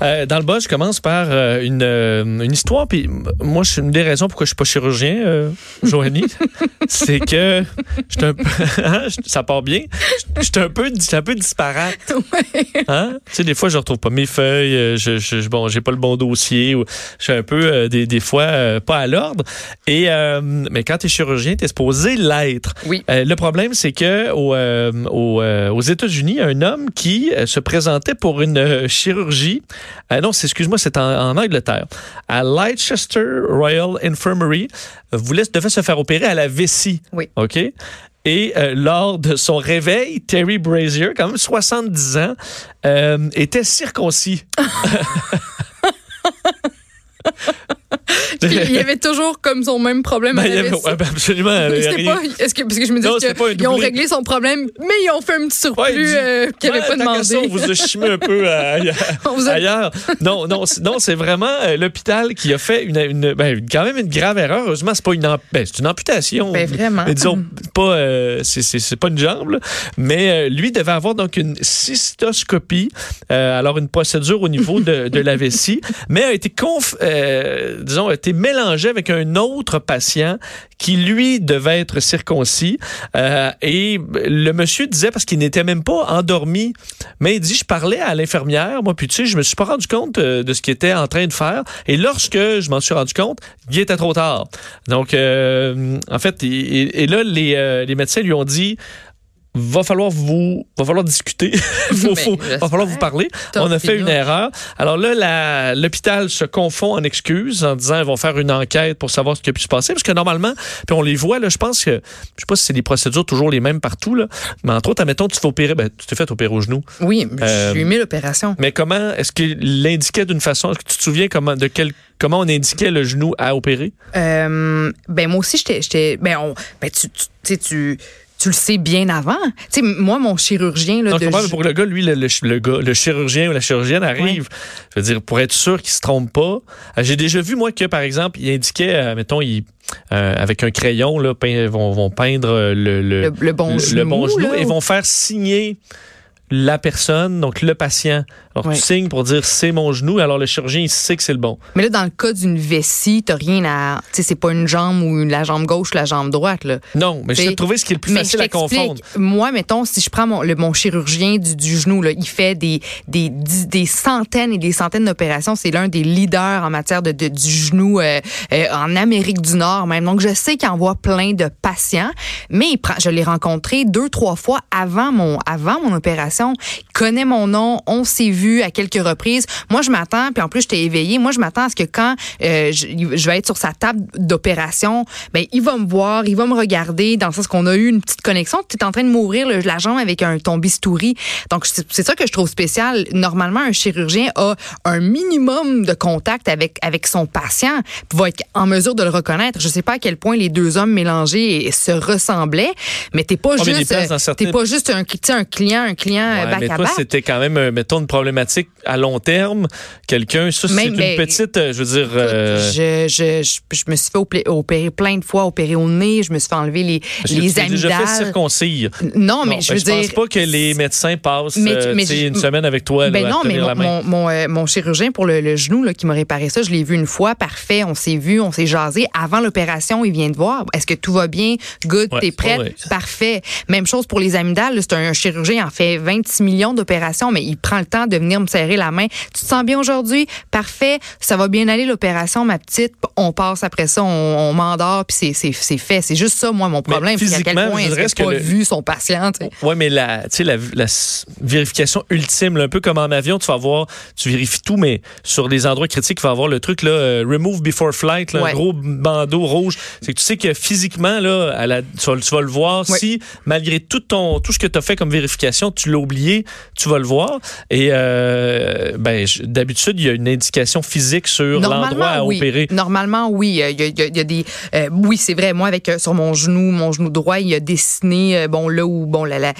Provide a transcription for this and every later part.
Euh, dans le bas, je commence par euh, une, euh, une histoire. Puis moi, c'est une des raisons pourquoi je suis pas chirurgien, euh, Joanie, c'est que j'étais un peu, hein, je- ça part bien. J'étais un peu, un peu disparate. Hein? Tu sais, des fois, je retrouve pas mes feuilles. euh, Je, je, je- bon, j'ai pas le bon dossier. Ou, je suis un peu euh, des, des fois euh, pas à l'ordre. Et euh, mais quand t'es chirurgien, t'es supposé l'être. Oui. Euh, le problème, c'est que au, euh, au, euh, aux États-Unis, un homme qui se présentait pour une chirurgie. Euh, non, excuse-moi, c'est en, en Angleterre. À Leicester Royal Infirmary, euh, voulait, devait se faire opérer à la vessie. Oui. OK? Et euh, lors de son réveil, Terry Brazier, quand même 70 ans, euh, était circoncis. Il y avait toujours comme son même problème Ben, avait- ouais, ben, absolument. pas, est-ce que, parce que je me un qu'ils ont réglé son problème, mais ils ont fait un petit surplus Ouais, il dit, euh, qu'ils n'avaient Ouais, pas qu'à ça, demandé. on vous a chimé un peu euh, ailleurs. A-. Non, non, c'est- non, c'est vraiment euh, l'hôpital qui a fait une, une- ben, quand même une grave erreur. Heureusement, c'est pas une, amp- ben, c'est une amputation. Ben, vraiment. Mais disons pas, euh, c'est, c'est, c'est pas une jambe. là. Mais euh, lui devait avoir donc une cystoscopie, euh, alors une procédure au niveau de, de la vessie, mais a été conf, euh, disons, a été mélangé avec un autre patient qui lui devait être circoncis. Euh, et le monsieur disait parce qu'il n'était même pas endormi, mais il dit je parlais à l'infirmière, moi puis tu sais, je me suis pas rendu compte euh, de ce qu'il était en train de faire. Et lorsque je m'en suis rendu compte, il était trop tard. Donc euh, en fait, et, et- là les médecins lui ont dit va falloir vous va falloir discuter. Faut, Ben, faut- va falloir vous parler. Top on a fait une erreur. Alors là l'hôpital se confond en excuses en disant ils vont faire une enquête pour savoir ce qui a pu se passer parce que normalement puis on les voit là je pense que je sais pas si c'est des procédures toujours les mêmes partout là mais entre autres admettons tu te fais opérer ben, tu t'es fait opérer au genou. Oui, Euh, j'ai aimé l'opération. mais comment est-ce qu'il l'indiquait d'une façon est-ce que tu te souviens comment de quel comment on indiquait le genou à opérer? Euh, ben moi aussi j'étais ben on ben tu tu tu tu le sais bien avant. Tu sais moi mon chirurgien là Non, de pour le gars, lui, le, le, le gars, le chirurgien ou la chirurgienne arrive, je veux dire, pour être sûr qu'il se trompe pas. Euh, J'ai déjà vu, moi, que, par exemple, il indiquait, euh, mettons, il, euh, avec un crayon, là, pein- vont, vont peindre le, le, le, le bon le- genou, le bon genou là, et vont faire signer la personne, donc le patient. Alors, Ouais. tu signes pour dire c'est mon genou, alors le chirurgien, il sait que c'est le bon. Mais là dans le cas d'une vessie, t'as rien à tu sais c'est pas une jambe ou la jambe gauche, la jambe droite là. Non, mais je t'ai trouvé ce qui est le plus Mais facile à confondre. Moi, mettons, si je prends mon, le, mon chirurgien du, du genou, là, il fait des, des, dix- des centaines et des centaines d'opérations. C'est l'un des leaders en matière de, de- du genou euh, euh, en Amérique du Nord même. Donc, je sais qu'il envoie plein de patients, mais il prend, je l'ai rencontré deux, trois fois avant mon, avant mon opération. Il connaît mon nom, on s'est vu à quelques reprises. Moi, je m'attends, puis en plus, je t'ai éveillé. Moi, je m'attends à ce que quand euh, je, je vais être sur sa table d'opération, ben, il va me voir, il va me regarder dans le sens qu'on a eu une petite connexion. Tu es en train de m'ouvrir le- la jambe avec un, ton bistouri. Donc, c'est ça que je trouve spécial. Normalement, un chirurgien a un minimum de contact avec, avec son patient, puis va être en mesure de le reconnaître. Je sais pas à quel point les deux hommes mélangés se ressemblaient, mais t'es pas des juste, euh, pas juste un client, un client Ouais, mais à toi, c'était quand même, euh, mettons, une problématique à long terme. Quelqu'un, ça, c'est une ben, petite, euh, je veux dire... euh, Je, je, je, je me suis fait opé- opérer plein de fois, opérer au nez, je me suis fait enlever les, Parce que les tu t'es déjà fait amygdales. circoncire. Non, mais Non, je ben, veux dire. pense pas que les médecins passent Mais- euh, tu je- une semaine avec toi Ben non, mais la mon, main. mon, mon, euh, mon chirurgien pour le, le genou là, qui m'a réparé ça, je l'ai vu une fois, parfait, on s'est vu, on s'est jasé. Avant l'opération, il vient de voir. Est-ce que tout va bien? Good, Ouais, t'es prête? ouais. Parfait. Même chose pour les amygdales. C'est un chirurgien, en fait 26 millions d'opérations, mais il prend le temps de venir me serrer la main. Tu te sens bien aujourd'hui? Parfait. Ça va bien aller l'opération, ma petite. On passe après ça, on, on m'endort, puis c'est- fait. C'est juste ça, moi, mon problème. C'est à quel physiquement, point est-ce que pas le- vu son patient? tu. Oui, mais la, tu la, la vérification ultime, là, un peu comme en avion, tu vas avoir, tu vérifies tout, mais sur des endroits critiques, il va avoir le truc, là, euh, remove before flight, là, Ouais. un gros bandeau rouge. C'est que tu sais que physiquement, là, à la, tu, vas, tu vas le voir. Ouais. Si, malgré tout ton, tout ce que tu as fait comme vérification, tu l'as oublié, tu vas le voir. Et, euh, ben, d'habitude, il y a une indication physique sur l'endroit à oui. opérer. Normalement, oui. Euh, Il y a, il y y des. euh, oui, c'est vrai. Moi, avec sur mon genou, mon genou droit, il a dessiné bon là où bon la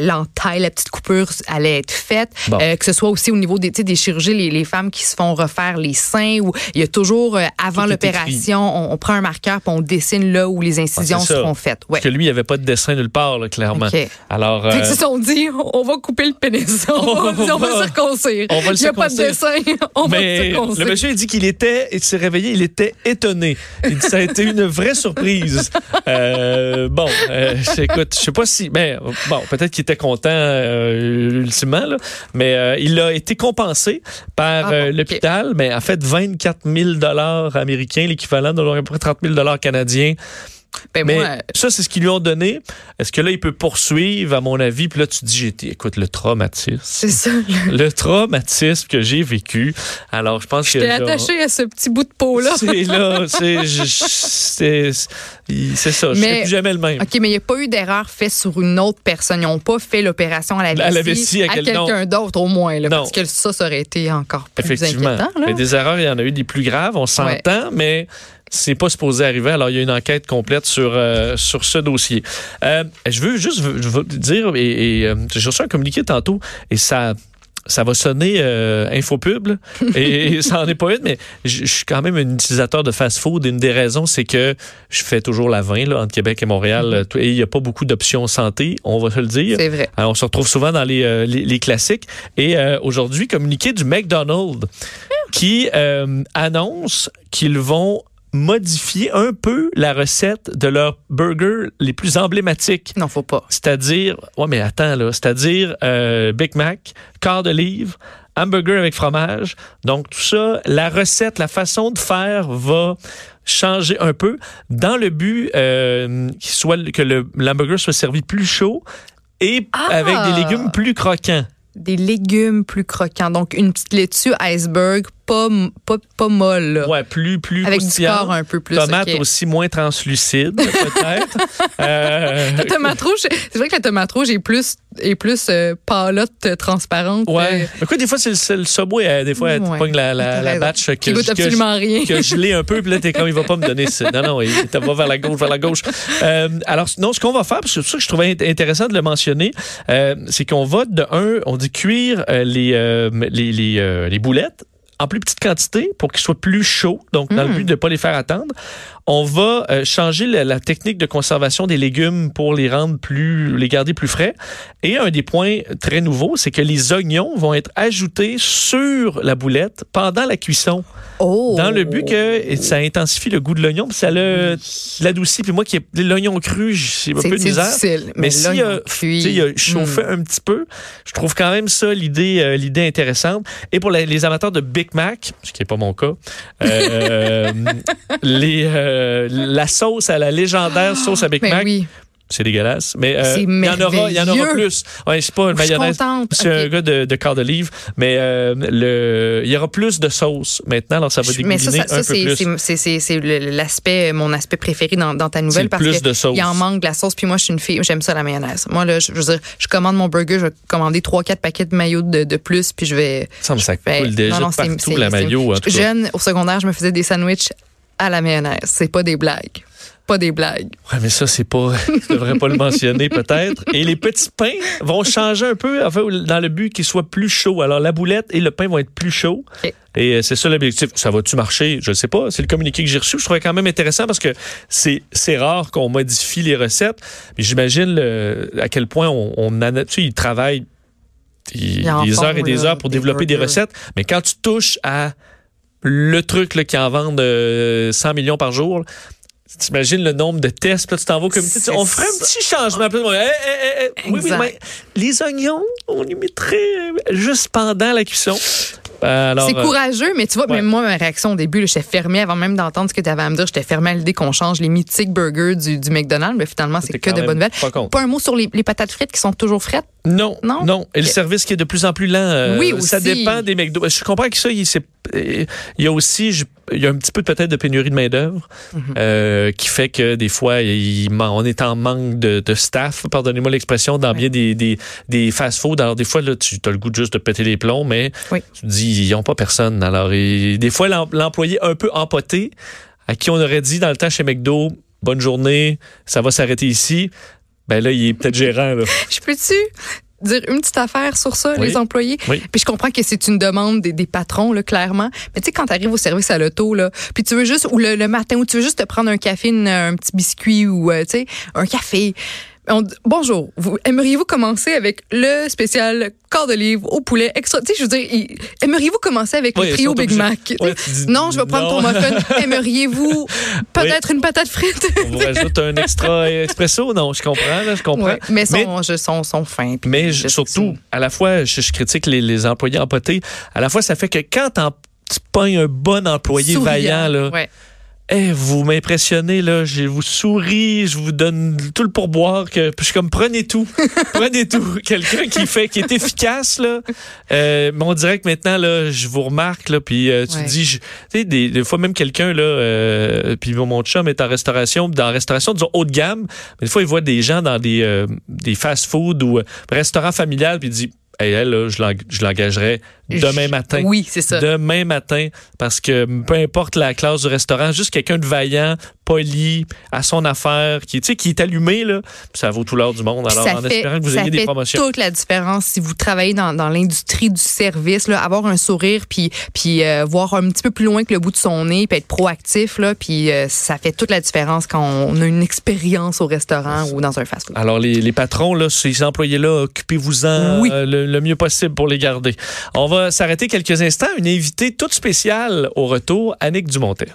l'entaille, la petite coupure allait être faite. Bon. Euh, que ce soit aussi au niveau des des chirurgies, les, les femmes qui se font refaire les seins ou il y a toujours avant l'opération, on, on prend un marqueur puis on dessine là où les incisions c'est ça. seront faites. Ouais. Parce que lui, il n'y avait pas de dessin nulle part, là, clairement. OK. Alors, euh, se sont dit, on va couper le pénis. On, va, on va le circoncire. On va le Il n'y a pas de dessin. On va le Mais le monsieur il dit qu'il était, il s'est réveillé, il était étonné. Il dit ça a été une vraie surprise. Euh, bon, euh, écoute, je sais pas si, mais bon, peut-être qu'il était content euh, ultimement, là, mais il a été compensé par Ah bon, l'hôpital, mais en fait 24 000 dollars américains, l'équivalent de à peu près 30 000 dollars canadiens. Ben, Mais moi, ça, c'est ce qu'ils lui ont donné. Est-ce que là, il peut poursuivre, à mon avis? Puis là, tu te dis, écoute, le traumatisme. c'est ça. Le traumatisme que j'ai vécu. Alors, je pense que. J'étais là, attachée à ce petit bout de peau-là. C'est là, c'est, ça. Je serai plus jamais le même. OK, mais il n'y a pas eu d'erreur faite sur une autre personne. Ils n'ont pas fait l'opération à la vessie, À la vessie, à quel- quelqu'un d'autre, au moins. là, parce que ça, ça aurait été encore plus Effectivement. inquiétant. là. Mais des erreurs, il y en a eu des plus graves, on s'entend, mais c'est pas supposé arriver. Alors, il y a une enquête complète sur, euh, sur ce dossier. Euh, je veux juste dire, et, et, euh, j'ai reçu un communiqué tantôt, et ça. Ça va sonner euh, infopub, là. et, ça en est pas une, mais je suis quand même un utilisateur de fast-food. Une des raisons, c'est que je fais toujours la 20 là, entre Québec et Montréal, euh, et il n'y a pas beaucoup d'options santé, on va se le dire. C'est vrai. Alors, on se retrouve souvent dans les, euh, les, les classiques. Et euh, aujourd'hui, communiqué du McDonald's qui euh, annonce qu'ils vont modifier un peu la recette de leurs burgers les plus emblématiques. Non, faut pas. C'est-à-dire, ouais, mais attends, là, c'est-à-dire euh, Big Mac, quart de livre, hamburger avec fromage. Donc, tout ça, la recette, la façon de faire va changer un peu dans le but euh, soit, que le l'hamburger soit servi plus chaud et Ah! avec des légumes plus croquants. Des légumes plus croquants. Donc, une petite laitue iceberg, pas, pas, pas molle. là. Ouais, plus, plus Avec du corps un peu plus. Tomate ok. aussi moins translucide, peut-être. Euh, La tomate rouge, c'est vrai que la tomate rouge est plus, est plus euh, pâlotte euh, transparente. Ouais. euh, Mais quoi, des fois, c'est le, Subway, euh, des fois, tu Ouais. pognes la, la, la batch que, goûte que- absolument rien. que je l'ai un peu, puis là, t'es comme, il va pas me donner ça. Non, non, il va vers la gauche, vers la gauche. Euh, alors, non, ce qu'on va faire, parce que c'est ça que je trouvais int- intéressant de le mentionner, c'est qu'on va de un, on dit cuire les, les, les, les boulettes en plus petite quantité pour qu'ils soient plus chauds, donc dans le Mm. but de ne pas les faire attendre. On va euh, changer la, la technique de conservation des légumes pour les rendre plus, les garder plus frais. Et un des points très nouveaux, c'est que les oignons vont être ajoutés sur la boulette pendant la cuisson, Oh! dans le but que ça intensifie le goût de l'oignon, puis ça l'adoucit. Puis moi qui ai l'oignon cru, j'ai un C'est peu c'est misère. difficile. Mais là, si euh, il a chauffé Mm. un petit peu, je trouve quand même ça l'idée euh, l'idée intéressante. Et pour la- les amateurs de Big Mac, ce qui n'est pas mon cas, euh, les, euh, la sauce à la légendaire sauce à Big Ben Mac, oui. c'est dégueulasse. Mais euh, il y en aura, il y en aura plus. Ouais, c'est pas une Je suis mayonnaise. C'est un gars de, de quart de livre, mais euh, le, il y aura plus de sauce maintenant, alors ça va Mais ça, dégouliner ça, un ça, peu c'est- plus. c'est- c'est l'aspect, mon aspect préféré dans, dans ta nouvelle parce plus que de sauce. il en manque de la sauce. Puis moi, je suis une fille, j'aime ça la mayonnaise. Moi là, je, je veux dire, je commande mon burger, je vais commander trois, quatre paquets de maillot de, de plus, puis je vais. Ça me ça coule déjà partout la cas. Jeune, au secondaire, je me faisais des sandwichs à la mayonnaise. C'est pas des blagues. Pas des blagues. Ouais, mais ça, c'est pas. Je devrais pas le mentionner, peut-être. Et les petits pains vont changer un peu, enfin, dans le but qu'ils soient plus chauds. Alors, la boulette et le pain vont être plus chauds. Et euh, c'est ça l'objectif. Ça va-tu marcher? Je ne sais pas. C'est le communiqué que j'ai reçu. Je trouvais quand même intéressant parce que c'est rare qu'on modifie les recettes. Mais j'imagine à quel point on, tu sais, ils travaillent des heures et des heures pour des développer des recettes. Mais quand tu touches à le truc là, qui en vendent euh, 100 millions par jour, T'imagines le nombre de tests, là, tu t'en vas comme C'est on ferait un petit changement. Puis là, hey, hey, hey, hey, oui, oui, Exact. mais les oignons, on les mettrait juste pendant la cuisson. Euh, C'est euh, courageux, mais tu vois, ouais. même moi, ma réaction au début, j'étais fermée avant même d'entendre ce que tu avais à me dire. J'étais fermée à l'idée qu'on change les mythiques burgers du, du McDonald's, mais finalement, c'est que de bonnes nouvelles. Pas. Pas un mot sur les, les patates frites qui sont toujours frettes. Non, non, Non? Et le service qui est de plus en plus lent. euh, Oui, Ça aussi. dépend des McDo. Je comprends que ça, il, il y a aussi, je- il y a un petit peu peut-être de pénurie de main d'œuvre Mhm. euh, qui fait que des fois, il on est en manque de, de staff. Pardonnez-moi l'expression dans bien des, des, des fast-food. Alors des fois, là, tu as le goût juste de péter les plombs, mais Oui. tu te dis, ils n'ont pas personne. Alors et des fois, l'em- l'employé un peu empoté, à qui on aurait dit dans le temps chez McDo, bonne journée, ça va s'arrêter ici. Ben là, il est peut-être gérant. Là. Je peux-tu dire une petite affaire sur ça, Oui. les employés? Oui. Puis je comprends que c'est une demande des, des patrons, là, clairement. Mais tu sais, quand tu arrives au service à l'auto, là, puis tu veux juste, ou le, le matin, ou tu veux juste te prendre un café, une- un petit biscuit, ou, euh, tu sais, un café. On bonjour, vous aimeriez-vous commencer avec le spécial corps de livre au poulet extra? Tu sais, je veux dire, aimeriez-vous commencer avec Oui, le trio sont Big. Mac? Ouais, dis non, je vais prendre ton non. muffin. aimeriez-vous peut-être une patate frite? On vous rajoute un extra espresso? Non, je comprends, là, je comprends. Ouais, mais son, je, son, son fin. puis Mais je je- sais surtout, à la fois, je, je critique les, les employés empotés. À la fois, ça fait que quand tu pognes un bon employé souriant. vaillant, là, Ouais. Eh, vous m'impressionnez, là. Je vous souris, je vous donne tout le pourboire. Que, je suis comme, prenez tout. prenez tout. Quelqu'un qui fait, qui est efficace, là. Euh, mais on dirait que maintenant, là, je vous remarque, là. Puis euh, tu Ouais. dis, tu sais, des, des fois, même quelqu'un, là, euh, puis mon chum est en restauration, dans la restauration, disons, haut de gamme. Mais des fois, il voit des gens dans des, euh, des fast-food ou euh, restaurants familiales, puis il dit, hey, elle, là, je l'eng- je l'engagerais demain matin Oui, c'est ça. demain matin parce que peu importe la classe du restaurant, juste quelqu'un de vaillant, poli, à son affaire, qui, tu sais, qui est allumé, là, ça vaut tout l'or du monde. Alors, ça en fait, espérant que vous ça ayez des fait promotions. toute la différence si vous travaillez dans, dans l'industrie du service, là, avoir un sourire, puis, puis euh, voir un petit peu plus loin que le bout de son nez, puis être proactif, là, puis euh, ça fait toute la différence quand on a une expérience au restaurant ou dans un fast-food. Alors, les, les patrons, là, ces employés-là, occupez-vous-en Oui. euh, le, le mieux possible pour les garder. On va s'arrêter quelques instants. Une invitée toute spéciale au retour, Annick Dumontet.